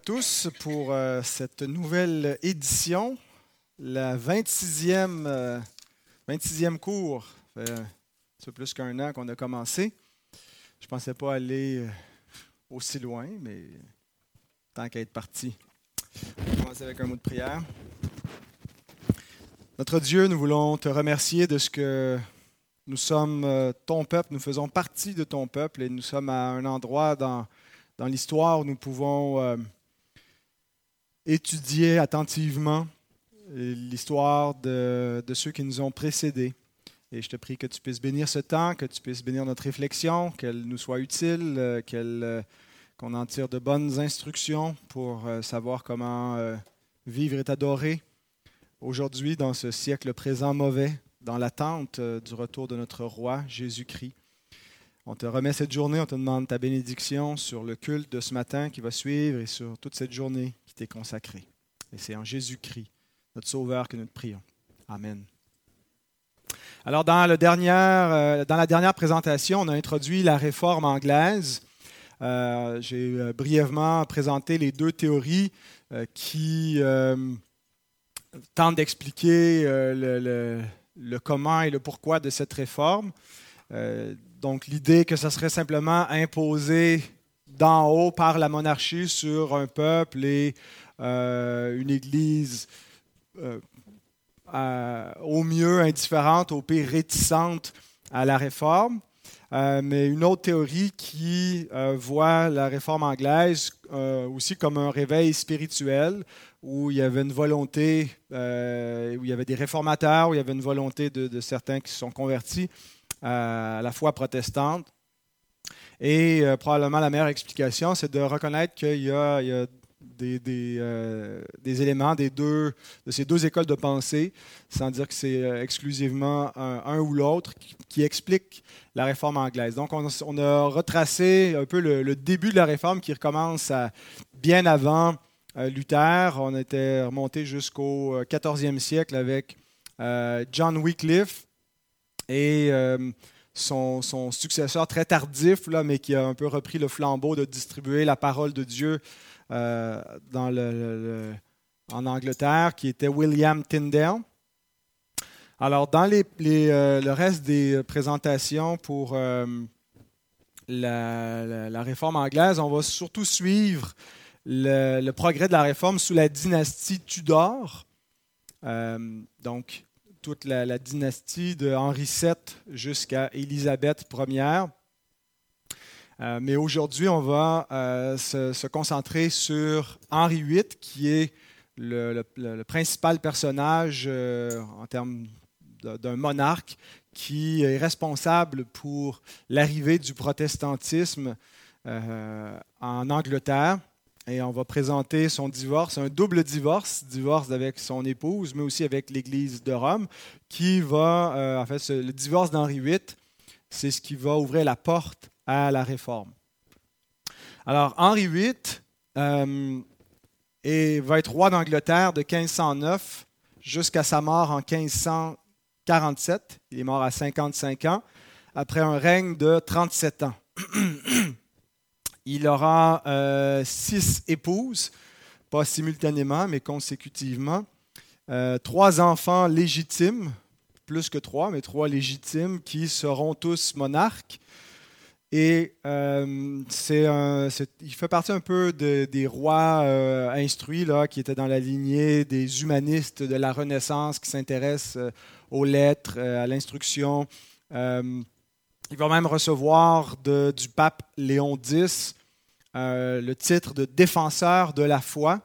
tous pour euh, cette nouvelle édition, la 26e, 26e euh, cours. C'est plus qu'un an qu'on a commencé. Je ne pensais pas aller euh, aussi loin, mais tant qu'à être parti. On va commencer avec un mot de prière. Notre Dieu, nous voulons te remercier de ce que nous sommes ton peuple, nous faisons partie de ton peuple et nous sommes à un endroit dans dans l'histoire, nous pouvons étudier attentivement l'histoire de, ceux qui nous ont précédés. Et je te prie que tu puisses bénir ce temps, que tu puisses bénir notre réflexion, qu'elle nous soit utile, euh, euh, qu'on en tire de bonnes instructions pour savoir comment vivre et t'adorer aujourd'hui dans ce siècle présent mauvais, dans l'attente du retour de notre roi Jésus-Christ. On te remet cette journée, on te demande ta bénédiction sur le culte de ce matin qui va suivre et sur toute cette journée qui t'est consacrée. Et c'est en Jésus-Christ, notre Sauveur, que nous te prions. Amen. Alors, dans, le euh, dans la dernière présentation, on a introduit la réforme anglaise. Euh, j'ai euh, brièvement présenté les deux théories qui tentent d'expliquer le, le, comment et le pourquoi de cette réforme. Donc l'idée que ce serait simplement imposé d'en haut par la monarchie sur un peuple et euh, une Église euh, au mieux indifférente, au pire réticente à la réforme. Euh, mais une autre théorie qui voit la réforme anglaise aussi comme un réveil spirituel, où il y avait une volonté, où il y avait des réformateurs, où il y avait une volonté de, de certains qui se sont convertis à la foi protestante. Et euh, probablement la meilleure explication, c'est de reconnaître qu'il y a, des, euh, des, éléments des deux, de ces deux écoles de pensée, sans dire que c'est euh, exclusivement un, ou l'autre, qui, explique la réforme anglaise. Donc, on, a retracé un peu le, début de la réforme qui recommence bien avant Luther. On était remonté jusqu'au 14e siècle avec John Wycliffe et euh, son, successeur très tardif, mais qui a un peu repris le flambeau de distribuer la parole de Dieu euh, en Angleterre, qui était William Tyndale. Alors, dans euh, le reste des présentations pour la, réforme anglaise, on va surtout suivre le, progrès de la réforme sous la dynastie Tudor. donc, toute la, dynastie de Henri VII jusqu'à Élisabeth Ier. Euh, mais aujourd'hui, on va euh, se, concentrer sur Henri VIII, qui est le, principal personnage euh, en termes d'un monarque qui est responsable pour l'arrivée du protestantisme en Angleterre. Et on va présenter son divorce, un double divorce, divorce avec son épouse, mais aussi avec l'Église de Rome, qui va, euh, en fait, le divorce d'Henri VIII, c'est ce qui va ouvrir la porte à la réforme. Alors, Henri VIII va être roi d'Angleterre de 1509 jusqu'à sa mort en 1547. Il est mort à 55 ans, après un règne de 37 ans. Il aura euh, six épouses, pas simultanément, mais consécutivement. Euh, trois enfants légitimes, plus que trois, mais trois légitimes, qui seront tous monarques. Et euh, il fait partie un peu des rois instruits là, qui étaient dans la lignée des humanistes de la Renaissance qui s'intéressent aux lettres, à l'instruction. Il va même recevoir du pape Léon X euh, le titre de défenseur de la foi,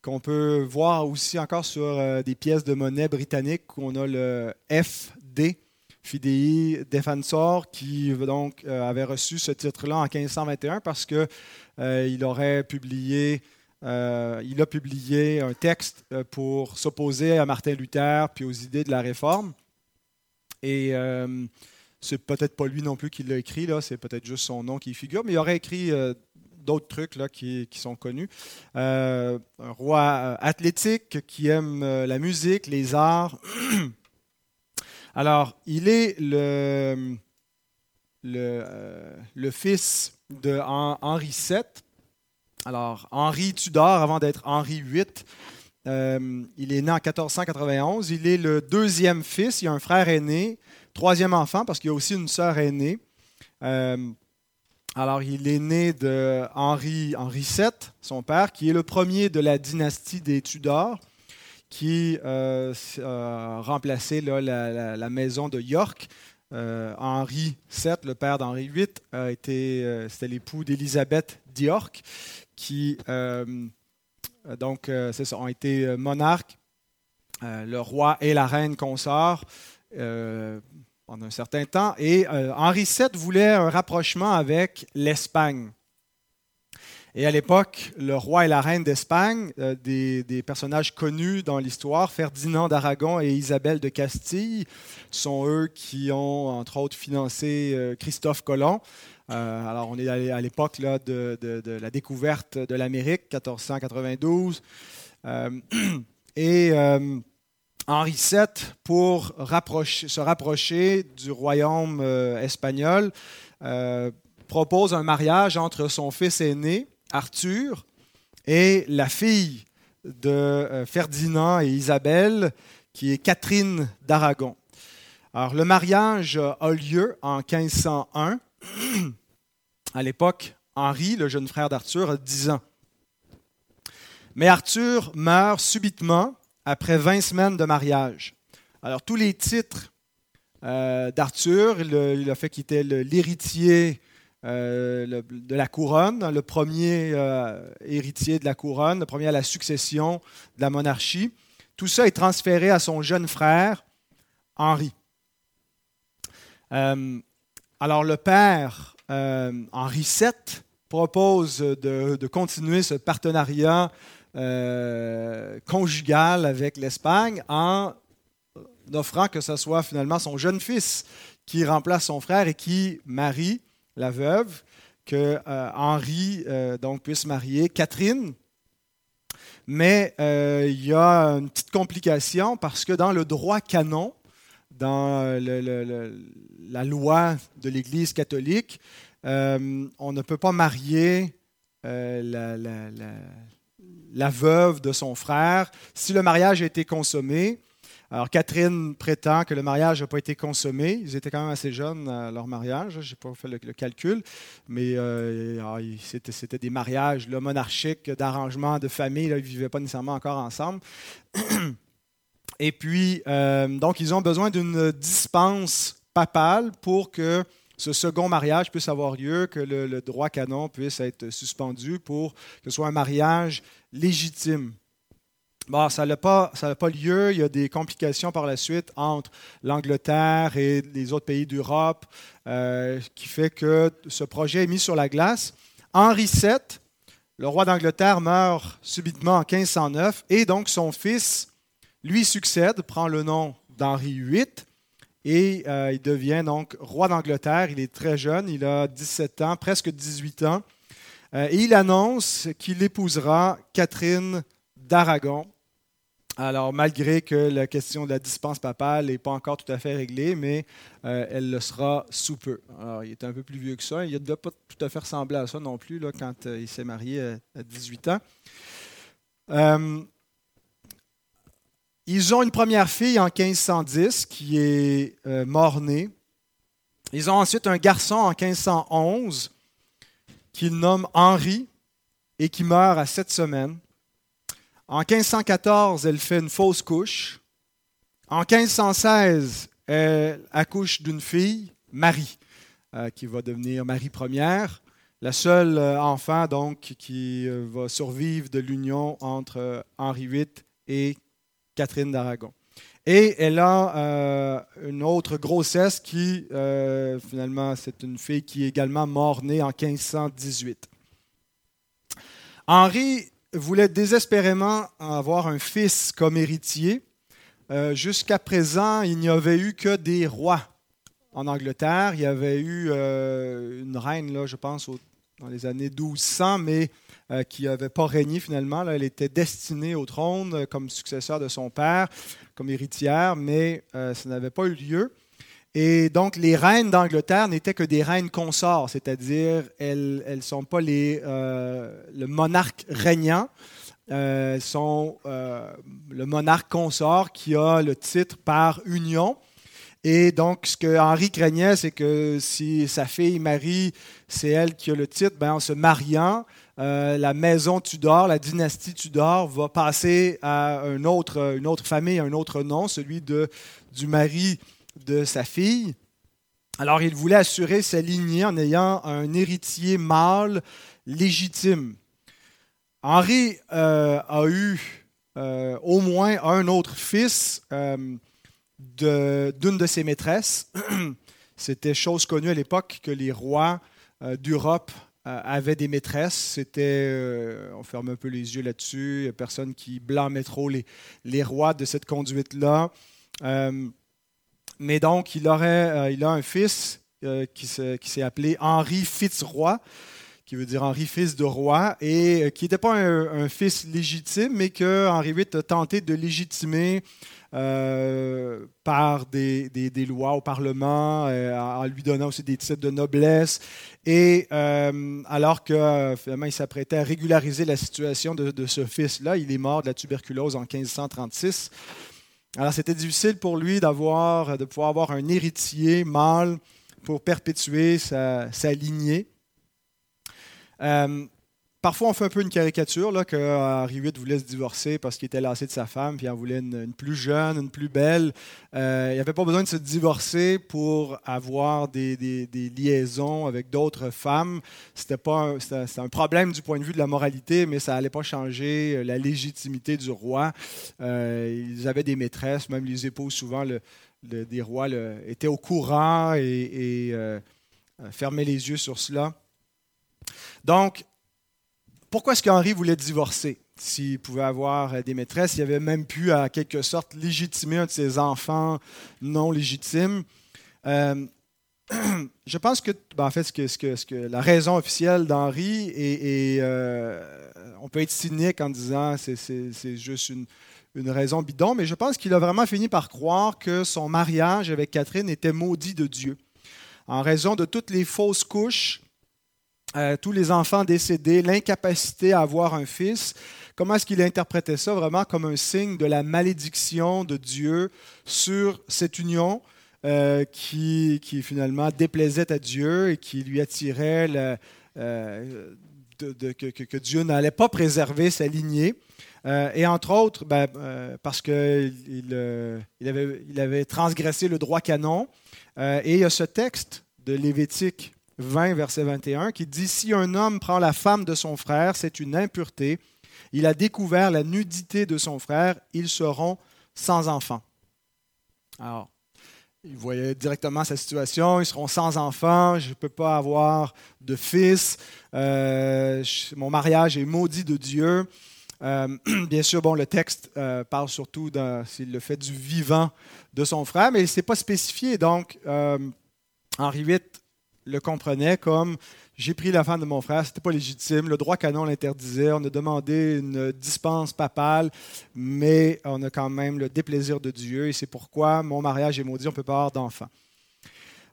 qu'on peut voir aussi encore sur euh, des pièces de monnaie britanniques où on a le FD, Fidei Defensor, qui donc euh, avait reçu ce titre-là en 1521 parce qu'il aurait publié il a publié un texte pour s'opposer à Martin Luther puis aux idées de la réforme. Et c'est peut-être pas lui non plus qui l'a écrit, c'est peut-être juste son nom qui figure, mais il aurait écrit euh, d'autres trucs qui, sont connus. Euh, un roi euh, athlétique qui aime la musique, les arts. Alors, il est le, le, fils de Henri VII. Alors, Henri Tudor, avant d'être Henri VIII, euh, il est né en 1491. Il est le deuxième fils. Il a un frère aîné, troisième enfant, parce qu'il a aussi une sœur aînée. Euh, alors, il est né de Henri, Henri VII, son père, qui est le premier de la dynastie des Tudors, qui euh, a remplacé la, maison de York. Henri VII, le père d'Henri VIII, a été, c'était l'époux d'Élisabeth d'York, qui euh, donc, euh, ça, ont été euh, monarques, le roi et la reine consort pendant un certain temps. Et Henri VII voulait un rapprochement avec l'Espagne. Et à l'époque, le roi et la reine d'Espagne, des, des, personnages connus dans l'histoire, Ferdinand d'Aragon et Isabelle de Castille, sont eux qui ont, entre autres, financé Christophe Colomb. Euh, alors, on est à l'époque de, la découverte de l'Amérique, 1492. Euh, et euh, Henri VII, pour se rapprocher du royaume espagnol, propose un mariage entre son fils aîné, Arthur, et la fille de Ferdinand et Isabelle, qui est Catherine d'Aragon. Alors, le mariage a lieu en 1501 à l'époque, Henri, le jeune frère d'Arthur, a 10 ans. Mais Arthur meurt subitement après 20 semaines de mariage. Alors, tous les titres euh, d'Arthur, il, a fait qu'il était l'héritier euh, de la couronne, le premier euh, héritier de la couronne, le premier à la succession de la monarchie. Tout ça est transféré à son jeune frère, Henri. alors, le père Henri VII propose de, continuer ce partenariat euh, conjugal avec l'Espagne en offrant que ce soit finalement son jeune fils qui remplace son frère et qui marie la veuve, que euh, Henri donc puisse marier Catherine. Mais il y a une petite complication parce que dans le droit canon, dans la loi de l'Église catholique, euh, on ne peut pas marier euh, la, veuve de son frère si le mariage a été consommé. Alors Catherine prétend que le mariage n'a pas été consommé. Ils étaient quand même assez jeunes à leur mariage. Je n'ai pas fait le, calcul, mais euh, ah, c'était des mariages monarchiques, d'arrangement de famille. ils ne vivaient pas nécessairement encore ensemble. Et puis, euh, donc, ils ont besoin d'une dispense papale pour que ce second mariage puisse avoir lieu, que le, droit canon puisse être suspendu pour que ce soit un mariage légitime. Bon, ça n'a pas, pas, lieu. Il y a des complications par la suite entre l'Angleterre et les autres pays d'Europe euh, qui fait que ce projet est mis sur la glace. Henri VII, le roi d'Angleterre, meurt subitement en 1509 et donc son fils lui succède, prend le nom d'Henri VIII et euh, il devient donc roi d'Angleterre. Il est très jeune, il a 17 ans, presque 18 ans. Euh, et il annonce qu'il épousera Catherine d'Aragon. Alors, malgré que la question de la dispense papale n'est pas encore tout à fait réglée, mais euh, elle le sera sous peu. Alors, il est un peu plus vieux que ça. Il ne doit pas tout à fait ressembler à ça non plus quand il s'est marié à 18 ans. Ils ont une première fille en 1510 qui est euh, mort-née. Ils ont ensuite un garçon en 1511 qu'ils nomment Henri et qui meurt à sept semaines. En 1514, elle fait une fausse couche. En 1516, elle accouche d'une fille, Marie, euh, qui va devenir Marie première, la seule euh, enfant donc qui va survivre de l'union entre Henri VIII et Catherine d'Aragon. Et elle a euh, une autre grossesse qui, euh, finalement, c'est une fille qui est également mort-née en 1518. Henri voulait désespérément avoir un fils comme héritier. Euh, jusqu'à présent, il n'y avait eu que des rois en Angleterre. Il y avait eu une reine, là, je pense, dans les années 1200, mais euh, qui n'avait pas régné finalement. elle était destinée au trône euh, comme successeur de son père, comme héritière, mais euh, ça n'avait pas eu lieu. Et donc, les reines d'Angleterre n'étaient que des reines consorts, c'est-à-dire elles ne sont pas les, le monarque régnant, elles sont le monarque consort qui a le titre par union. Et donc, ce que Henri craignait, c'est que si sa fille Marie, c'est elle qui a le titre, ben, en se mariant, euh, la maison Tudor, la dynastie Tudor, va passer à une autre, une autre famille, un autre nom, celui de, du mari de sa fille. Alors, il voulait assurer sa lignée en ayant un héritier mâle légitime. Henri euh, a eu euh, au moins un autre fils d'une de, ses maîtresses. C'était chose connue à l'époque que les rois euh, d'Europe euh, avaient des maîtresses. C'était, euh, on ferme un peu les yeux là-dessus, il personne qui blâmait trop les, les rois de cette conduite-là. mais donc, il, aurait, il a un fils qui, s'est appelé Henri Fitzroy qui veut dire Henri, fils de roi, et qui n'était pas un, un, fils légitime, mais que Henri VIII a tenté de légitimer euh, par des, lois au Parlement, euh, en lui donnant aussi des titres de noblesse. Et euh, alors que finalement il s'apprêtait à régulariser la situation de, ce fils-là, il est mort de la tuberculose en 1536. Alors c'était difficile pour lui de pouvoir avoir un héritier mâle pour perpétuer sa lignée. Parfois, on fait un peu une caricature là, que Henri VIII voulait se divorcer parce qu'il était lassé de sa femme, puis il en voulait une, plus jeune, une plus belle. Euh, il n'avait pas besoin de se divorcer pour avoir des, liaisons avec d'autres femmes. C'était un, problème du point de vue de la moralité, mais ça n'allait pas changer euh, la légitimité du roi. Euh, ils avaient des maîtresses, même les épouses souvent des rois étaient au courant et, et fermaient les yeux sur cela. Donc, pourquoi est-ce qu'Henri voulait divorcer? S'il pouvait avoir euh, des maîtresses? Il avait même pu, à quelque sorte, légitimer un de ses enfants non légitimes. Euh, je pense que, ben, en fait, la raison officielle d'Henri, et, euh, on peut être cynique en disant c'est, c'est, juste une, raison bidon, mais je pense qu'il a vraiment fini par croire que son mariage avec Catherine était maudit de Dieu. En raison de toutes les fausses couches euh, tous les enfants décédés, l'incapacité à avoir un fils. Comment est-ce qu'il interprétait ça vraiment comme un signe de la malédiction de Dieu sur cette union euh, qui, finalement déplaisait à Dieu et qui lui attirait euh, que, Dieu n'allait pas préserver sa lignée. et entre autres, ben, parce qu'il il avait, il avait transgressé le droit canon. et il y a ce texte de Lévitique 20, verset 21, qui dit Si un homme prend la femme de son frère, c'est une impureté. Il a découvert la nudité de son frère, ils seront sans enfants. Alors, il voyait directement sa situation, ils seront sans enfants, je ne peux pas avoir de fils, euh, mon mariage est maudit de Dieu. Euh, bien sûr, bon, le texte euh, parle surtout s'il le fait du vivant de son frère, mais il ne s'est pas spécifié. Donc, Henri VIII le comprenait comme j'ai pris la femme de mon frère, c'était pas légitime, le droit canon l'interdisait, on a demandé une dispense papale, mais on a quand même le déplaisir de Dieu et c'est pourquoi mon mariage est maudit, on ne peut pas avoir d'enfant.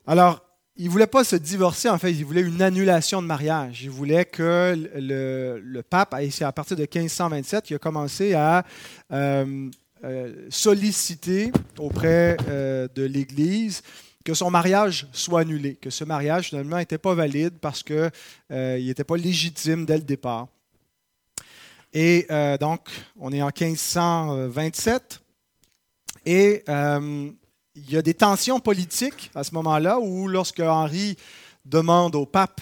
Alors, il ne voulait pas se divorcer, en fait, il voulait une annulation de mariage. Il voulait que le, pape, à partir de 1527, il a commencé à euh, euh, solliciter auprès euh, de l'Église que son mariage soit annulé, que ce mariage finalement n'était pas valide parce qu'il euh, n'était pas légitime dès le départ. Et euh, donc, on est en 1527 et euh, il y a des tensions politiques à ce moment-là où lorsque Henri demande au pape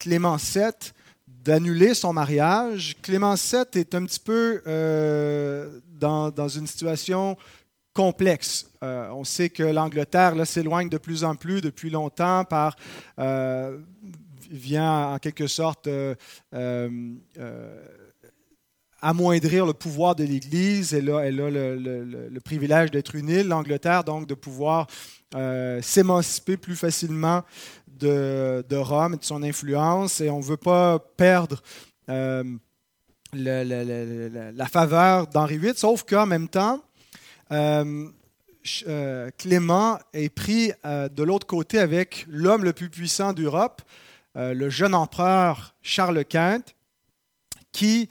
Clément VII d'annuler son mariage, Clément VII est un petit peu dans, dans, une situation Euh, on sait que l'Angleterre s'éloigne de plus en plus depuis longtemps par euh, vient en quelque sorte euh, amoindrir le pouvoir de l'Église. Elle a, le, privilège d'être une île, l'Angleterre, donc de pouvoir s'émanciper plus facilement de, Rome et de son influence. Et on ne veut pas perdre la, faveur d'Henri VIII, sauf qu'en même temps, Clément est pris de l'autre côté avec l'homme le plus puissant d'Europe, le jeune empereur Charles Quint, qui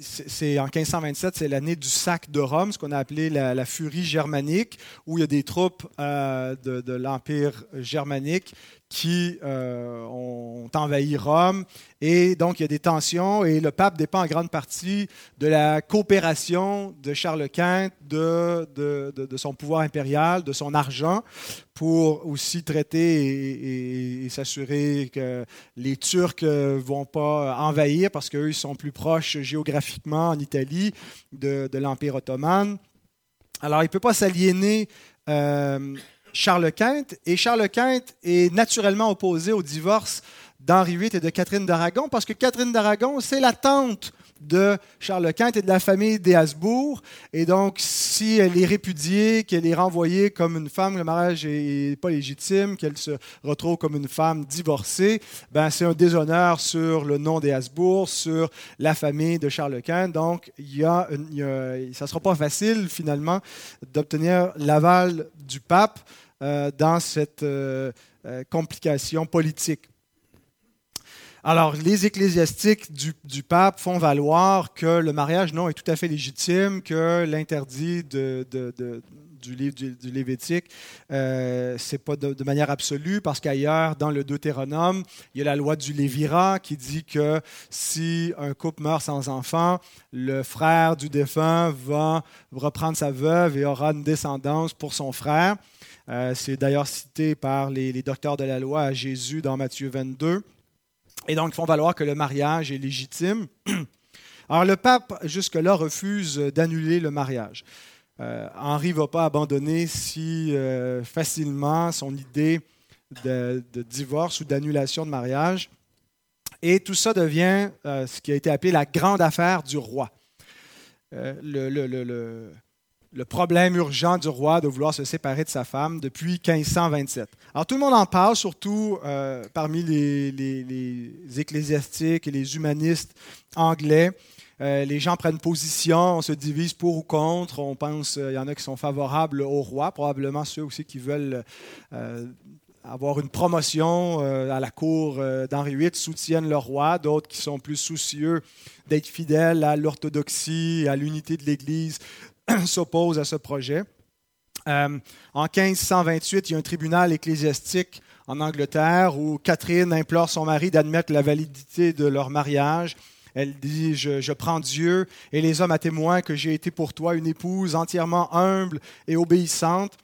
c'est en 1527, c'est l'année du sac de Rome, ce qu'on a appelé la, furie germanique, où il y a des troupes euh, de, l'Empire germanique qui euh, ont envahi Rome. Et donc, il y a des tensions et le pape dépend en grande partie de la coopération de Charles Quint, de, de, son pouvoir impérial, de son argent, pour aussi traiter et, s'assurer que les Turcs ne vont pas envahir parce qu'eux, ils sont plus proches géographiquement en Italie de, l'Empire ottoman. Alors, il ne peut pas s'aliéner. Euh, Charles Quint. Et Charles Quint est naturellement opposé au divorce d'Henri VIII et de Catherine d'Aragon, parce que Catherine d'Aragon, c'est la tante de Charles Quint et de la famille des Habsbourg. Et donc, si elle est répudiée, qu'elle est renvoyée comme une femme, le mariage n'est pas légitime, qu'elle se retrouve comme une femme divorcée, ben, c'est un déshonneur sur le nom des Habsbourg, sur la famille de Charles Quint. Donc, ça ne sera pas facile, finalement, d'obtenir l'aval du pape euh, dans cette euh, euh, complication politique. Alors, les ecclésiastiques du, pape font valoir que le mariage, non, est tout à fait légitime, que l'interdit du livre du, Lévitique, euh, c'est pas de, manière absolue, parce qu'ailleurs, dans le Deutéronome, il y a la loi du Lévira qui dit que si un couple meurt sans enfant, le frère du défunt va reprendre sa veuve et aura une descendance pour son frère. Euh, c'est d'ailleurs cité par les, docteurs de la loi à Jésus dans Matthieu 22. Et donc, ils font valoir que le mariage est légitime. Alors, le pape, jusque-là, refuse d'annuler le mariage. Euh, Henri ne va pas abandonner si euh, facilement son idée de, divorce ou d'annulation de mariage. Et tout ça devient ce qui a été appelé la grande affaire du roi. le problème urgent du roi de vouloir se séparer de sa femme depuis 1527. Alors tout le monde en parle, surtout euh, parmi les, ecclésiastiques et les humanistes anglais. Euh, les gens prennent position, on se divise pour ou contre. On pense, il y en a qui sont favorables au roi, probablement ceux aussi qui veulent euh, avoir une promotion à la cour d'Henri VIII soutiennent le roi, d'autres qui sont plus soucieux d'être fidèles à l'orthodoxie, à l'unité de l'Église, s'oppose à ce projet. Euh, en 1528, il y a un tribunal ecclésiastique en Angleterre où Catherine implore son mari d'admettre la validité de leur mariage. Elle dit, je, prends Dieu et les hommes à témoin que j'ai été pour toi une épouse entièrement humble et obéissante.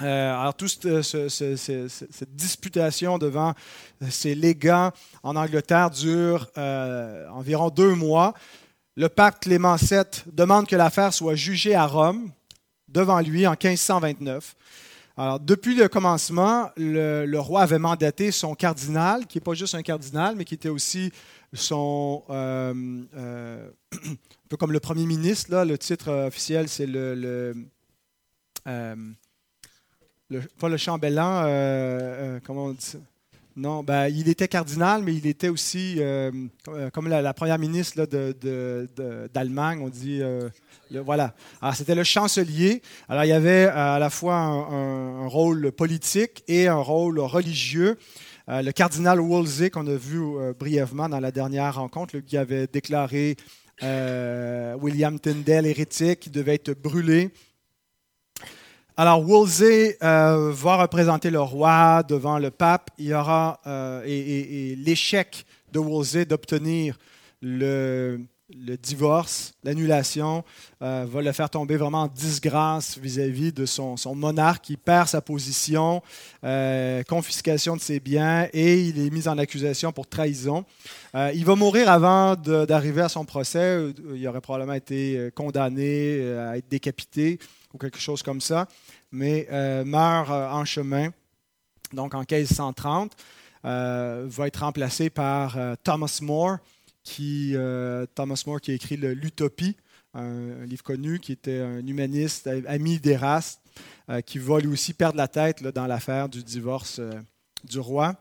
Euh, alors, toute cette disputation devant ces légats en Angleterre dure euh, environ deux mois le pape Clément VII demande que l'affaire soit jugée à Rome, devant lui, en 1529. Alors, depuis le commencement, le, roi avait mandaté son cardinal, qui n'est pas juste un cardinal, mais qui était aussi son. Euh, euh, un peu comme le premier ministre, là, le titre officiel, c'est le. le, euh, pas le chambellan, comment on dit ça? Non, ben, il était cardinal, mais il était aussi, euh, euh, comme la, première ministre d'Allemagne, on dit, euh, voilà. C'était le chancelier. Alors, il y avait à la fois un, rôle politique et un rôle religieux. le cardinal Wolsey, qu'on a vu brièvement dans la dernière rencontre, qui avait déclaré William Tyndale hérétique, qui devait être brûlé. Alors, Wolsey euh, va représenter le roi devant le pape. Il y aura euh, et, l'échec de Wolsey d'obtenir le, divorce, l'annulation, euh, va le faire tomber vraiment en disgrâce vis-à-vis de son, monarque. qui perd sa position, confiscation de ses biens et il est mis en accusation pour trahison. il va mourir avant d'arriver à son procès. Il aurait probablement été condamné à être décapité ou quelque chose comme ça, mais euh, meurt euh, en chemin, donc en 1530, euh, va être remplacé par Thomas More, qui, Thomas More qui a écrit L'Utopie, un, livre connu, qui était un humaniste, ami d'Eraste, qui va lui aussi perdre la tête dans l'affaire du divorce du roi.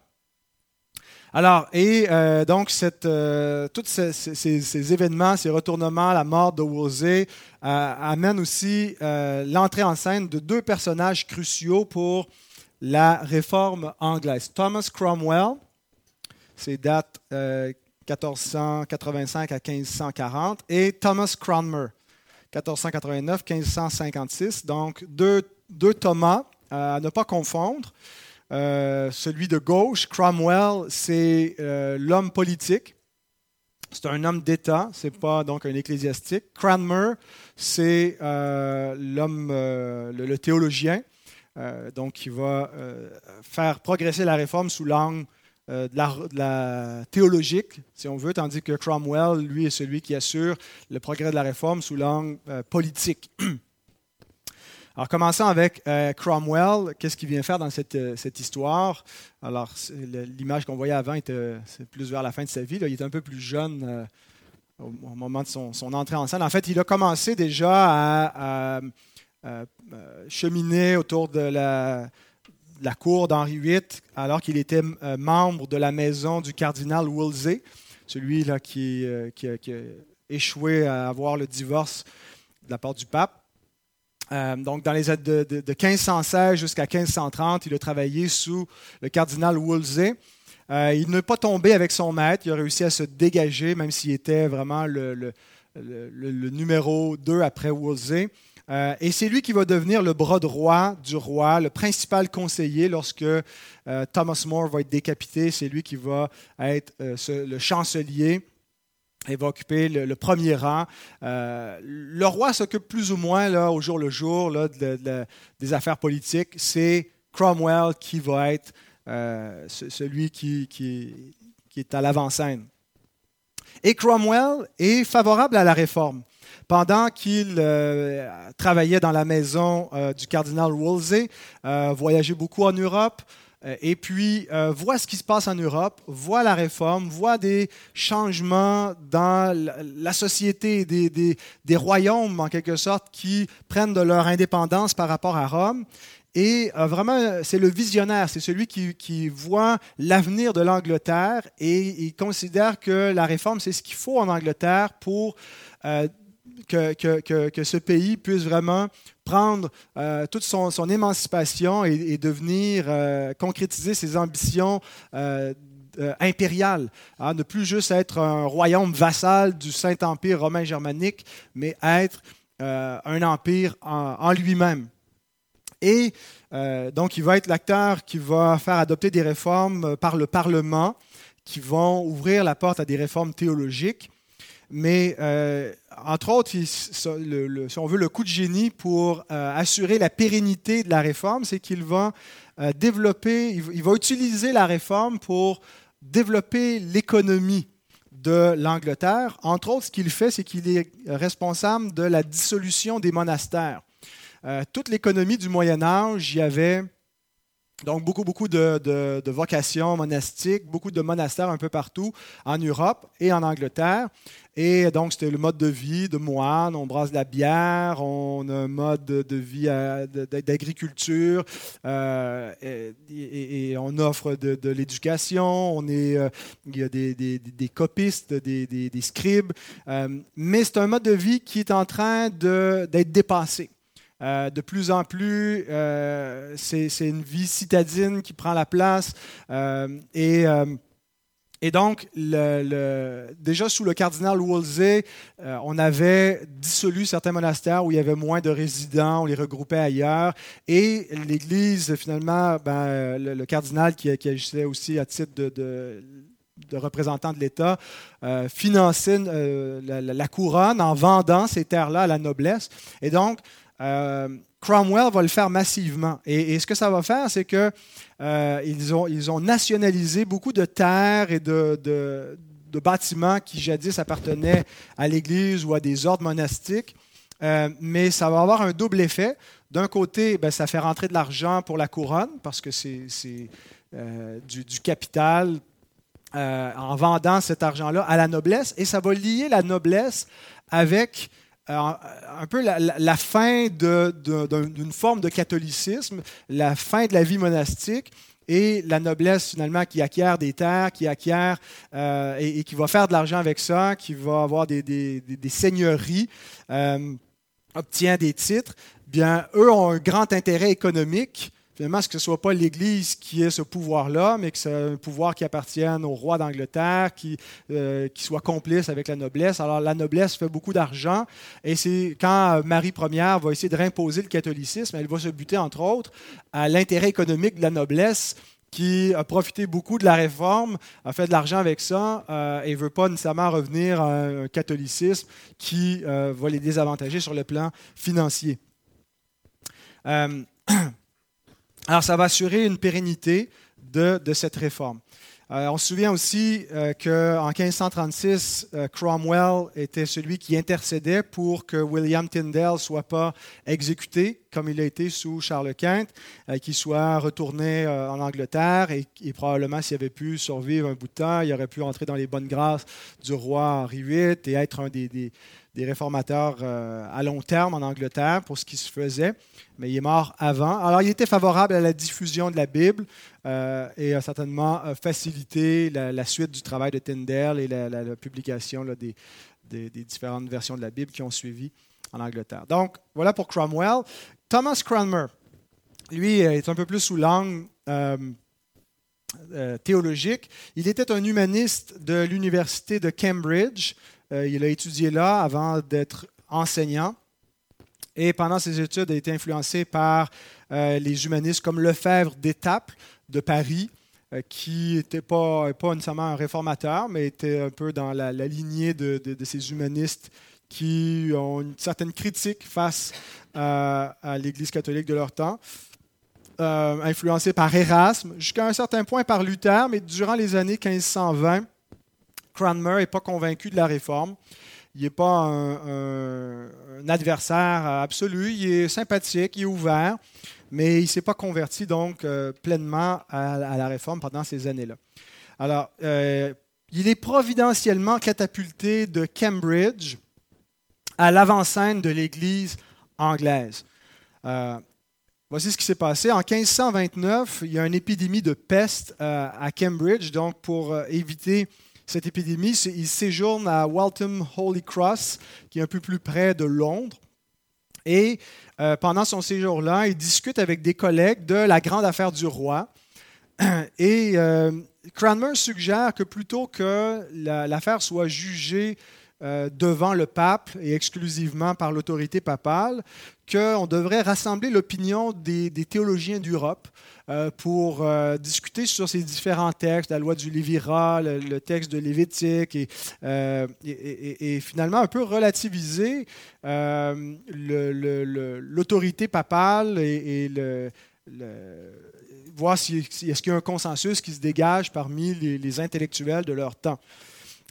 Alors, et euh, donc, euh, tous ces, événements, ces retournements, la mort de Wolsey, euh, amènent aussi l'entrée en scène de deux personnages cruciaux pour la réforme anglaise. Thomas Cromwell, c'est date 1485 à 1540, et Thomas Cranmer, 1489-1556. Donc, deux Thomas à ne pas confondre. Euh, celui de gauche, Cromwell, c'est euh, l'homme politique. C'est un homme d'État, c'est pas donc un ecclésiastique. Cranmer, c'est euh, l'homme, le, théologien, donc qui va faire progresser la réforme sous l'angle de la, théologique, si on veut, tandis que Cromwell, lui, est celui qui assure le progrès de la réforme sous l'angle politique. Alors, commençons avec euh, Cromwell. Qu'est-ce qu'il vient faire dans cette, euh, cette histoire? Alors, l'image qu'on voyait avant était c'est plus vers la fin de sa vie. Il est un peu plus jeune euh, au, moment de son, entrée en scène. En fait, il a commencé déjà à, cheminer autour de la, cour d'Henri VIII alors qu'il était membre de la maison du cardinal Wolsey, celui là qui, qui a échoué à avoir le divorce de la part du pape. Euh, donc, dans les années de, 1516 jusqu'à 1530, il a travaillé sous le cardinal Wolsey. Euh, il n'est pas tombé avec son maître, il a réussi à se dégager, même s'il était vraiment le, numéro 2 après Wolsey. Euh, et c'est lui qui va devenir le bras droit du roi, le principal conseiller lorsque Thomas More va être décapité. C'est lui qui va être le chancelier il va occuper le, premier rang. Euh, le roi s'occupe plus ou moins là, au jour le jour là, des affaires politiques. C'est Cromwell qui va être euh, celui qui, qui, est à l'avant-scène. Et Cromwell est favorable à la réforme. Pendant qu'il euh, travaillait dans la maison du cardinal Wolsey, voyageait beaucoup en Europe, et puis euh, voit ce qui se passe en Europe, voit la réforme, voit des changements dans la société, des, des, royaumes en quelque sorte qui prennent de leur indépendance par rapport à Rome. Et euh, vraiment, c'est le visionnaire, c'est celui qui, qui voit l'avenir de l'Angleterre et il considère que la réforme, c'est ce qu'il faut en Angleterre pour que, ce pays puisse vraiment prendre euh, toute son, émancipation et, devenir, euh, concrétiser ses ambitions euh, impériales. Hein, ne plus juste être un royaume vassal du Saint-Empire romain germanique, mais être un empire en, lui-même. Et donc, il va être l'acteur qui va faire adopter des réformes par le Parlement qui vont ouvrir la porte à des réformes théologiques. Mais entre autres, si on veut, le coup de génie pour euh, assurer la pérennité de la réforme, c'est qu'il va euh, développer, il, va utiliser la réforme pour développer l'économie de l'Angleterre. Entre autres, ce qu'il fait, c'est qu'il est responsable de la dissolution des monastères. Euh, toute l'économie du Moyen Âge, il y avait donc, beaucoup, beaucoup de, vocations monastiques, beaucoup de monastères un peu partout en Europe et en Angleterre. Et donc, c'était le mode de vie de moine. On brasse de la bière, on a un mode de vie d'agriculture euh, et, on offre de, l'éducation. On est, euh, il y a des, copistes, des, scribes. Euh, mais c'est un mode de vie qui est en train d'être dépassé. Euh, de plus en plus, euh, c'est une vie citadine qui prend la place. Euh, et, et, donc, déjà sous le cardinal Wolsey, on avait dissolu certains monastères où il y avait moins de résidents, on les regroupait ailleurs. Et l'Église, finalement, ben, le, cardinal qui, agissait aussi à titre de, représentant de l'État, finançait la, couronne en vendant ces terres-là à la noblesse. Et donc, euh, Cromwell va le faire massivement. Et, ce que ça va faire, c'est qu'ils euh, ont, ils ont nationalisé beaucoup de terres et de, de, bâtiments qui jadis appartenaient à l'Église ou à des ordres monastiques. Euh, mais ça va avoir un double effet. D'un côté, ben, ça fait rentrer de l'argent pour la couronne, parce que c'est du, du, capital en vendant cet argent-là à la noblesse, et ça va lier la noblesse avec un peu la, fin d'une forme de catholicisme, la fin de la vie monastique et la noblesse finalement qui acquiert des terres, qui acquiert et, qui va faire de l'argent avec ça, qui va avoir des, des, des seigneuries, obtient des titres, bien eux ont un grand intérêt économique finalement, que ce ne soit pas l'Église qui ait ce pouvoir-là, mais que c'est un pouvoir qui appartienne au roi d'Angleterre, qui, euh, qui soit complice avec la noblesse. Alors, la noblesse fait beaucoup d'argent, et c'est quand Marie Ière va essayer de réimposer le catholicisme, elle va se buter, entre autres, à l'intérêt économique de la noblesse qui a profité beaucoup de la réforme, a fait de l'argent avec ça euh, et ne veut pas nécessairement revenir à un catholicisme qui euh, va les désavantager sur le plan financier. Alors, ça va assurer une pérennité de, cette réforme. Euh, on se souvient aussi euh, qu'en 1536, euh, Cromwell était celui qui intercédait pour que William Tyndale ne soit pas exécuté, comme il a été sous Charles Quint, qu'il soit retourné en Angleterre et, probablement s'il avait pu survivre un bout de temps, il aurait pu entrer dans les bonnes grâces du roi Henri VIII et être un des réformateurs euh, à long terme en Angleterre pour ce qui se faisait, mais il est mort avant. Alors, il était favorable à la diffusion de la Bible euh, et a certainement facilité la, suite du travail de Tyndale et la, publication des, des, différentes versions de la Bible qui ont suivi en Angleterre. Donc, voilà pour Cromwell. Thomas Cranmer, lui, est un peu plus sous l'angle euh, théologique. Il était un humaniste de l'université de Cambridge. Euh, il a étudié là avant d'être enseignant. Et pendant ses études, il a été influencé par euh, les humanistes comme Lefebvre d'Étaples de Paris, euh, qui n'était pas nécessairement un réformateur, mais était un peu dans la, lignée de, ces humanistes qui ont une certaine critique face à l'Église catholique de leur temps. influencé par Erasme, jusqu'à un certain point par Luther, mais durant les années 1520, Cranmer n'est pas convaincu de la réforme. Il n'est pas un, adversaire absolu. Il est sympathique, il est ouvert, mais il ne s'est pas converti donc euh, pleinement à, la réforme pendant ces années-là. Alors, euh, il est providentiellement catapulté de Cambridge à l'avant-scène de l'Église anglaise. Euh, voici ce qui s'est passé. En 1529, il y a une épidémie de peste à Cambridge, donc pour éviter cette épidémie, il séjourne à Waltham Holy Cross, qui est un peu plus près de Londres. Et euh, pendant son séjour-là, il discute avec des collègues de la grande affaire du roi. Et euh, Cranmer suggère que plutôt que l'affaire soit jugée devant le pape et exclusivement par l'autorité papale, qu'on devrait rassembler l'opinion des, théologiens d'Europe euh, pour euh, discuter sur ces différents textes, la loi du Lévira, le, texte de Lévitique, et, finalement un peu relativiser l'autorité papale et, le, voir si, qu'il y a un consensus qui se dégage parmi les intellectuels de leur temps.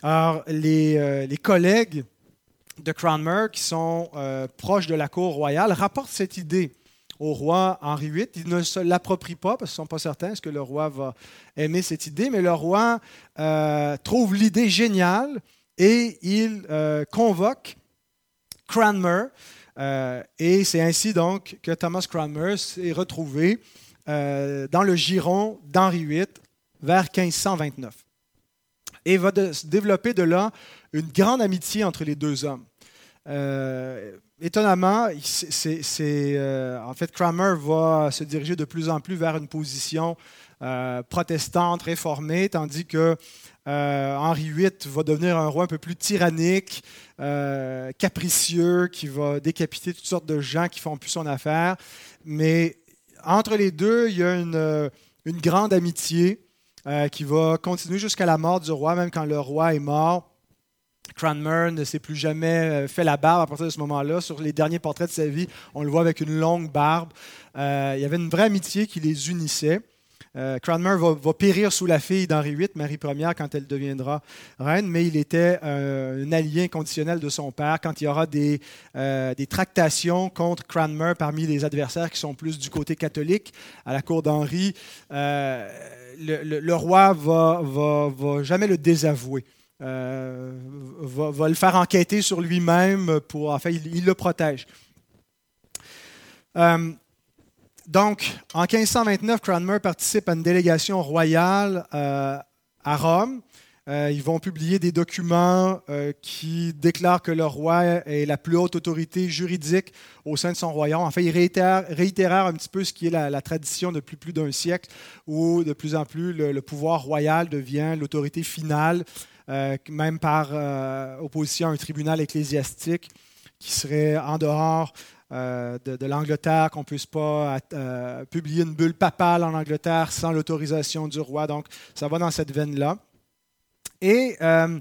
Alors, euh, les, collègues de Cranmer, qui sont euh, proches de la cour royale, rapportent cette idée au roi Henri VIII. Ils ne se l'approprient pas parce qu'ils ne sont pas certains que le roi va aimer cette idée, mais le roi euh, trouve l'idée géniale et il convoque Cranmer. et c'est ainsi donc que Thomas Cranmer s'est retrouvé dans le giron d'Henri VIII vers 1529 et va se développer de là une grande amitié entre les deux hommes. Euh, étonnamment, euh, en fait, Cranmer va se diriger de plus en plus vers une position euh, protestante, réformée, tandis que Henri VIII va devenir un roi un peu plus tyrannique, capricieux, qui va décapiter toutes sortes de gens qui font plus son affaire. Mais entre les deux, il y a une grande amitié. Euh, qui va continuer jusqu'à la mort du roi, même quand le roi est mort. Cranmer ne s'est plus jamais euh, fait la barbe à partir de ce moment-là. Sur les derniers portraits de sa vie, on le voit avec une longue barbe. Euh, il y avait une vraie amitié qui les unissait. Cranmer va, périr sous la fille d'Henri VIII, Marie Ière, quand elle deviendra reine, mais il était un allié inconditionnel de son père. Quand il y aura des, des tractations contre Cranmer parmi les adversaires qui sont plus du côté catholique à la cour d'Henri, le, roi va, va, jamais le désavouer. Euh, va, le faire enquêter sur lui-même pour. Enfin, il, le protège. Euh, donc, en 1529, Cranmer participe à une délégation royale euh, à Rome. Euh, ils vont publier des documents euh, qui déclarent que le roi est la plus haute autorité juridique au sein de son royaume. En fait, ils réitèrent, un petit peu ce qui est la, tradition depuis plus d'un siècle, où de plus en plus le, pouvoir royal devient l'autorité finale, même par opposition à un tribunal ecclésiastique qui serait en dehors de, l'Angleterre, qu'on ne puisse pas publier une bulle papale en Angleterre sans l'autorisation du roi. Donc, ça va dans cette veine-là. Et euh,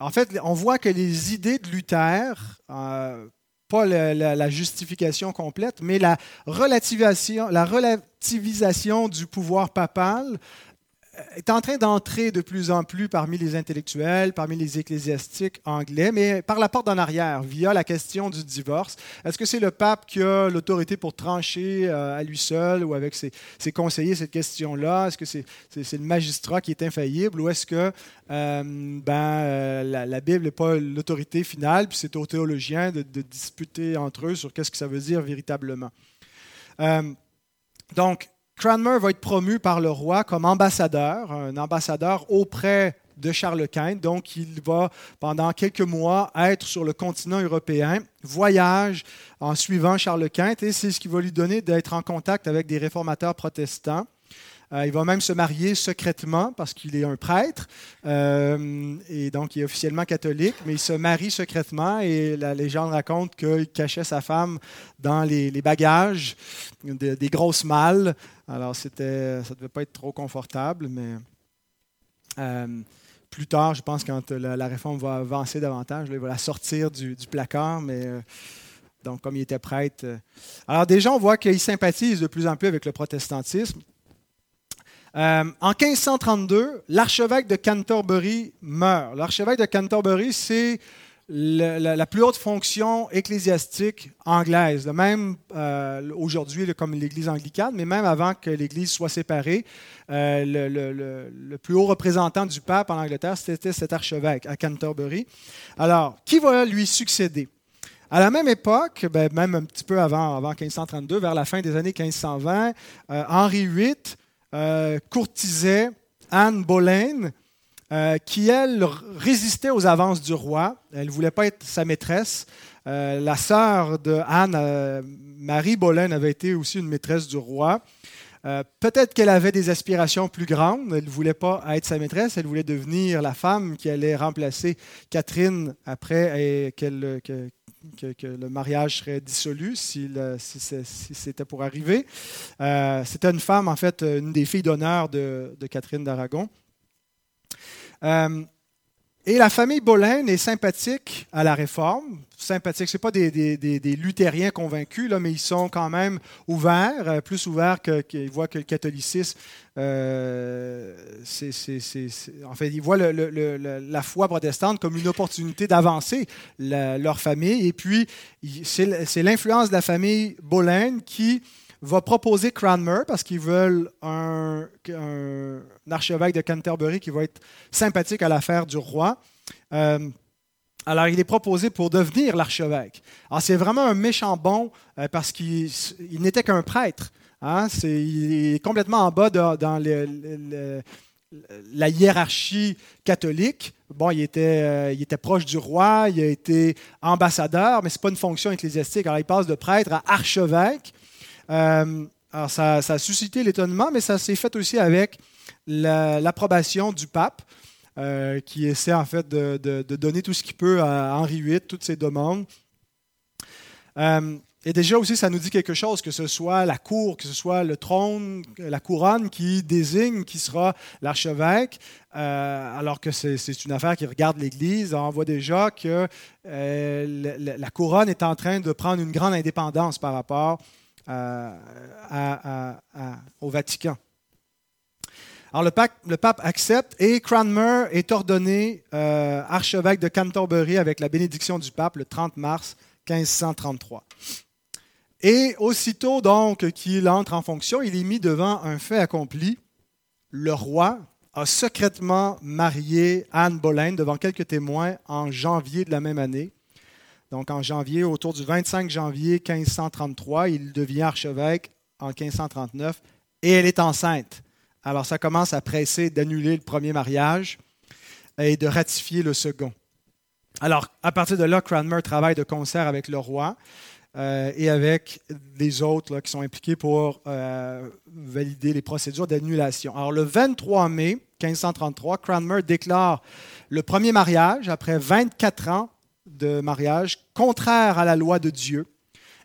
en fait, on voit que les idées de Luther, euh, pas la, justification complète, mais la relativisation, la relativisation du pouvoir papal est en train d'entrer de plus en plus parmi les intellectuels, parmi les ecclésiastiques anglais, mais par la porte en arrière, via la question du divorce. Est-ce que c'est le pape qui a l'autorité pour trancher euh, à lui seul ou avec ses, conseillers cette question-là? Est-ce que c'est le magistrat qui est infaillible ou est-ce que euh, ben, euh, la, Bible n'est pas l'autorité finale, puis c'est aux théologiens de, disputer entre eux sur qu'est-ce que ça veut dire véritablement? donc, Cranmer va être promu par le roi comme ambassadeur, un ambassadeur auprès de Charles Quint. Donc, il va, pendant quelques mois, être sur le continent européen, voyage en suivant Charles Quint, et c'est ce qui va lui donner d'être en contact avec des réformateurs protestants. Euh, il va même se marier secrètement parce qu'il est un prêtre euh, et donc il est officiellement catholique, mais il se marie secrètement et la légende raconte qu'il cachait sa femme dans les, bagages des grosses malles. Alors c'était, ça ne devait pas être trop confortable, mais euh, plus tard, je pense, quand la, réforme va avancer davantage, il va la sortir du, placard, mais donc comme il était prêtre. alors déjà, on voit qu'il sympathise de plus en plus avec le protestantisme. Euh, en 1532, l'archevêque de Canterbury meurt. L'archevêque de Canterbury, c'est la, plus haute fonction ecclésiastique anglaise, même euh, aujourd'hui comme l'Église anglicane, mais même avant que l'Église soit séparée, euh, le, plus haut représentant du pape en Angleterre, c'était cet archevêque à Canterbury. Alors, qui va lui succéder? À la même époque, ben, même un petit peu avant, avant 1532, vers la fin des années 1520, Henri VIII euh, courtisait Anne Boleyn, euh, qui, elle, résistait aux avances du roi. Elle ne voulait pas être sa maîtresse. Euh, la sœur de Anne, Marie Boleyn, avait été aussi une maîtresse du roi. Peut-être qu'elle avait des aspirations plus grandes. Elle ne voulait pas être sa maîtresse. Elle voulait devenir la femme qui allait remplacer Catherine après qu'elle que, le mariage serait dissolu si, c'était pour arriver. Euh, c'était une femme, en fait, une des filles d'honneur de, Catherine d'Aragon. Euh, et la famille Boleyn est sympathique à la réforme. Sympathique, ce pas des, des, luthériens convaincus, là, mais ils sont quand même ouverts, euh, plus ouverts qu'ils voient que le catholicisme. Euh, en fait, ils voient la foi protestante comme une opportunité d'avancer leur famille. Et puis, c'est l'influence de la famille Boleyn qui va proposer Cranmer parce qu'ils veulent un, archevêque de Canterbury qui va être sympathique à l'affaire du roi. Euh, alors, il est proposé pour devenir l'archevêque. Alors, c'est vraiment un méchant bon euh, parce qu'il n'était qu'un prêtre. Hein. il est complètement en bas dans la hiérarchie catholique. Bon, il était, euh, il était proche du roi, il a été ambassadeur, mais ce n'est pas une fonction ecclésiastique. Alors, il passe de prêtre à archevêque. Euh, alors ça, a suscité l'étonnement, mais ça s'est fait aussi avec l'approbation du pape, euh, qui essaie en fait de, donner tout ce qu'il peut à Henri VIII, toutes ses demandes. Euh, et déjà aussi, ça nous dit quelque chose, que ce soit la cour, que ce soit le trône, la couronne qui désigne qui sera l'archevêque, alors que c'est une affaire qui regarde l'Église. On voit déjà que la, couronne est en train de prendre une grande indépendance par rapport au Vatican. Alors le pape, accepte et Cranmer est ordonné euh, archevêque de Canterbury avec la bénédiction du pape le 30 mars 1533. Et aussitôt donc qu'il entre en fonction, il est mis devant un fait accompli. Le roi a secrètement marié Anne Boleyn devant quelques témoins en janvier de la même année. Donc en janvier, autour du 25 janvier 1533, il devient archevêque en 1539 et elle est enceinte. Alors ça commence à presser d'annuler le premier mariage et de ratifier le second. Alors, à partir de là, Cranmer travaille de concert avec le roi euh, et avec les autres qui sont impliqués pour euh, valider les procédures d'annulation. Alors, le 23 mai 1533, Cranmer déclare le premier mariage, après 24 ans de mariage, contraire à la loi de Dieu.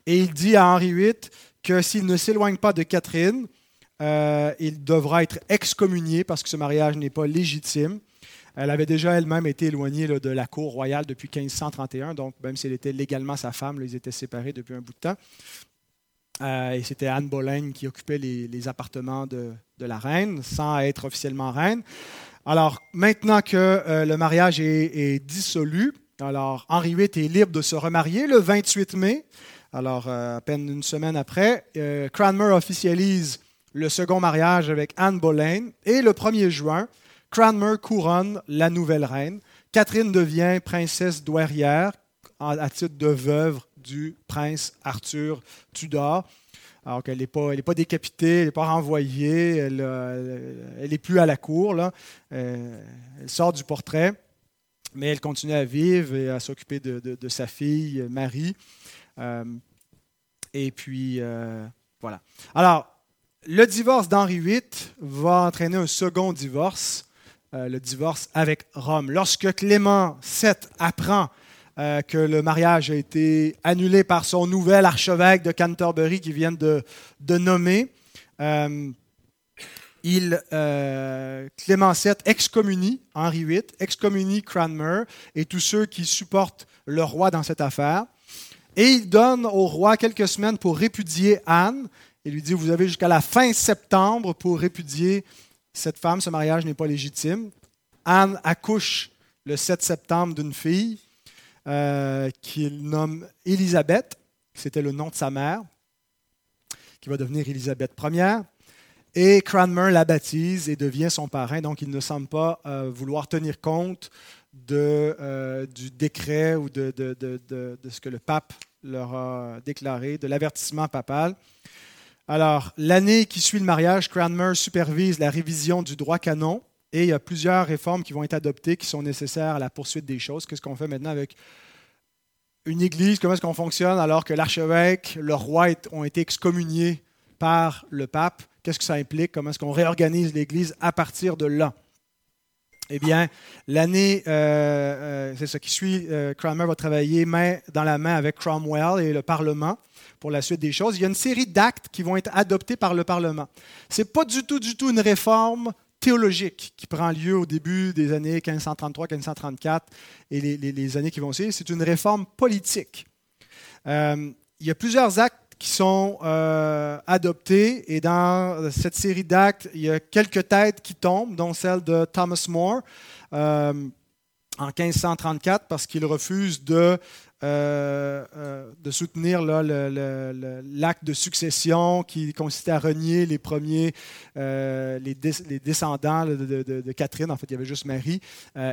Et il dit à Henri VIII que s'il ne s'éloigne pas de Catherine, euh, il devra être excommunié parce que ce mariage n'est pas légitime. Elle avait déjà elle-même été éloignée de la cour royale depuis 1531, donc même si elle était légalement sa femme, ils étaient séparés depuis un bout de temps. Euh, et c'était Anne Boleyn qui occupait les, appartements de, la reine, sans être officiellement reine. Alors, maintenant que euh, le mariage est, dissolu, alors Henri VIII est libre de se remarier le 28 mai. Alors, à peine une semaine après, Cranmer officialise le second mariage avec Anne Boleyn. Et le 1er juin, Cranmer couronne la nouvelle reine. Catherine devient princesse douairière à titre de veuve du prince Arthur Tudor. Alors qu'elle n'est pas, pas décapitée, elle n'est pas renvoyée, elle n'est euh, plus à la cour. Euh, elle sort du portrait, mais elle continue à vivre et à s'occuper de, sa fille, Marie. Euh, et puis, voilà. Alors, le divorce d'Henri VIII va entraîner un second divorce euh, le divorce avec Rome. Lorsque Clément VII apprend euh, que le mariage a été annulé par son nouvel archevêque de Canterbury qui vient de, nommer, euh, il, Clément VII excommunie Henri VIII, excommunie Cranmer et tous ceux qui supportent le roi dans cette affaire. Et il donne au roi quelques semaines pour répudier Anne. Il lui dit, vous avez jusqu'à la fin septembre pour répudier cette femme, ce mariage n'est pas légitime. Anne accouche le 7 septembre d'une fille euh, qu'il nomme Élisabeth, c'était le nom de sa mère, qui va devenir Élisabeth Ier. Et Cranmer la baptise et devient son parrain, donc il ne semble pas euh, vouloir tenir compte euh, du décret ou de, ce que le pape leur a déclaré, de l'avertissement papal. Alors, l'année qui suit le mariage, Cranmer supervise la révision du droit canon et il y a plusieurs réformes qui vont être adoptées qui sont nécessaires à la poursuite des choses. Qu'est-ce qu'on fait maintenant avec une église? Comment est-ce qu'on fonctionne alors que l'archevêque, le roi ont été excommuniés par le pape? Qu'est-ce que ça implique? Comment est-ce qu'on réorganise l'église à partir de là? Eh bien, l'année, euh, euh, c'est ce qui suit, euh, Cranmer va travailler main dans la main avec Cromwell et le Parlement pour la suite des choses. Il y a une série d'actes qui vont être adoptés par le Parlement. Ce n'est pas du tout, du tout une réforme théologique qui prend lieu au début des années 1533-1534 et les, années qui vont suivre. C'est une réforme politique. il y a plusieurs actes qui sont euh, adoptés. Et dans cette série d'actes, il y a quelques têtes qui tombent, dont celle de Thomas More euh, en 1534, parce qu'il refuse de euh, euh, de soutenir l'acte de succession qui consistait à renier les premiers, euh, les, descendants de, Catherine, en fait il y avait juste Marie,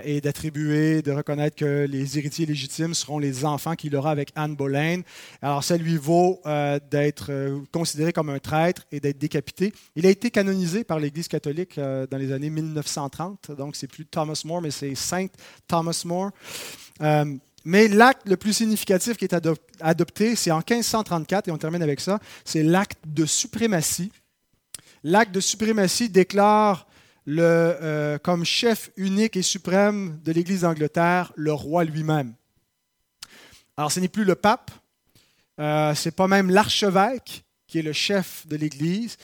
et d'attribuer, de reconnaître que les héritiers légitimes seront les enfants qu'il aura avec Anne Boleyn. Alors ça lui vaut d'être considéré comme un traître et d'être décapité. Il a été canonisé par l'Église catholique dans les années 1930, donc c'est plus Thomas More, mais c'est Saint Thomas More. Mais l'acte le plus significatif qui est adopté, c'est en 1534, et on termine avec ça, c'est l'acte de suprématie. L'acte de suprématie déclare le, euh, comme chef unique et suprême de l'Église d'Angleterre le roi lui-même. Alors ce n'est plus le pape, euh, ce n'est pas même l'archevêque qui est le chef de l'Église,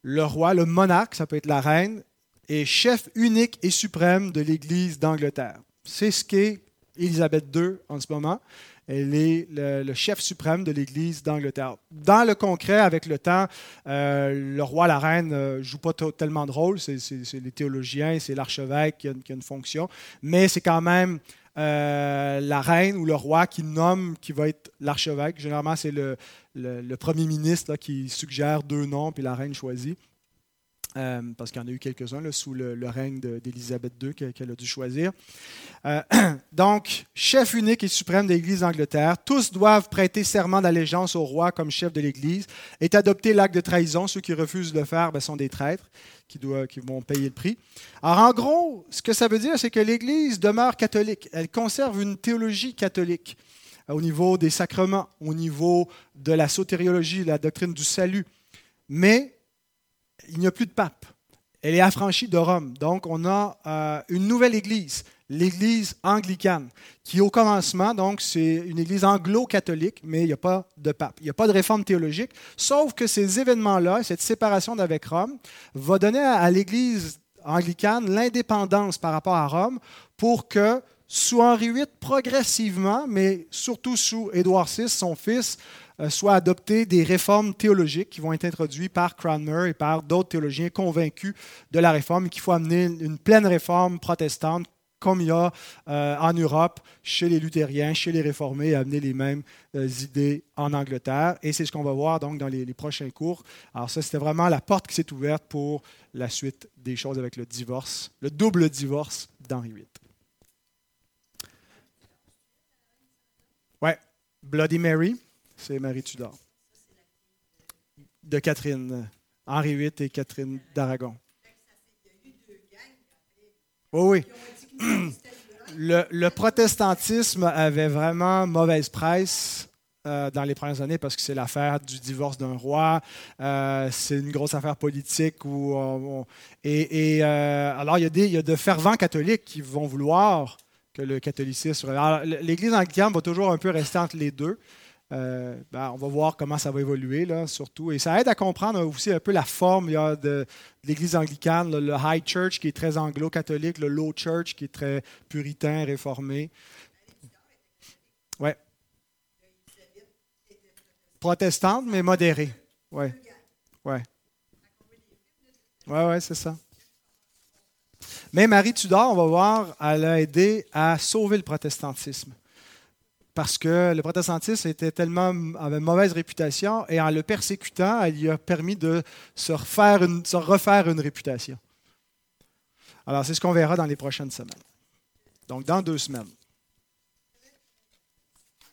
le roi, le monarque, ça peut être la reine, est chef unique et suprême de l'Église d'Angleterre. C'est ce qu'est Élisabeth II en ce moment. Elle est le, chef suprême de l'Église d'Angleterre. Dans le concret, avec le temps, euh, le roi, la reine ne euh, jouent pas tellement de rôle. C'est les théologiens, c'est l'archevêque qui, a une fonction. Mais c'est quand même euh, la reine ou le roi qui nomme qui va être l'archevêque. Généralement, c'est le, premier ministre qui suggère deux noms, puis la reine choisit. Euh, parce qu'il y en a eu quelques-uns sous le, règne d'Élisabeth II qu'elle a dû choisir. Euh, donc, chef unique et suprême de l'Église d'Angleterre, tous doivent prêter serment d'allégeance au roi comme chef de l'Église, et adopter l'acte de trahison. Ceux qui refusent de le faire ben, sont des traîtres qui, qui vont payer le prix. Alors, en gros, ce que ça veut dire, c'est que l'Église demeure catholique. Elle conserve une théologie catholique euh, au niveau des sacrements, au niveau de la sotériologie, la doctrine du salut. Mais il n'y a plus de pape. Elle est affranchie de Rome. Donc, on a euh, une nouvelle Église, l'Église anglicane, qui au commencement, donc, c'est une Église anglo-catholique, mais il n'y a pas de pape. Il n'y a pas de réforme théologique, sauf que ces événements-là, cette séparation d'avec Rome, va donner à l'Église anglicane l'indépendance par rapport à Rome pour que sous Henri VIII, progressivement, mais surtout sous Édouard VI, son fils, soit adopté des réformes théologiques qui vont être introduites par Cranmer et par d'autres théologiens convaincus de la réforme et qu'il faut amener une pleine réforme protestante comme il y a euh, en Europe, chez les luthériens, chez les réformés, amener les mêmes euh, idées en Angleterre. Et c'est ce qu'on va voir donc dans les, les, prochains cours. Alors ça, c'était vraiment la porte qui s'est ouverte pour la suite des choses avec le divorce, le double divorce d'Henri VIII. Ouais, Bloody Mary. C'est Marie Tudor. De Catherine. Henri VIII et Catherine d'Aragon. Oui, oui. Le, protestantisme avait vraiment mauvaise presse euh, dans les premières années parce que c'est l'affaire du divorce d'un roi. Euh, c'est une grosse affaire politique. Où et, euh, alors, il y, a des, il y a de fervents catholiques qui vont vouloir que le catholicisme. L'Église anglicane va toujours un peu rester entre les deux. Euh, ben, on va voir comment ça va évoluer, là, surtout. Et ça aide à comprendre aussi un peu la forme de, l'Église anglicane, le High Church qui est très anglo-catholique, le Low Church qui est très puritain, réformé. Ouais. Protestante, mais modérée. Ouais. Ouais. Ouais, ouais, c'est ça. Mais Marie Tudor, on va voir, elle a aidé à sauver le protestantisme parce que le protestantisme était tellement, avait une mauvaise réputation et en le persécutant, elle lui a permis de se refaire une, se refaire une réputation. Alors, c'est ce qu'on verra dans les prochaines semaines. Donc, dans deux semaines.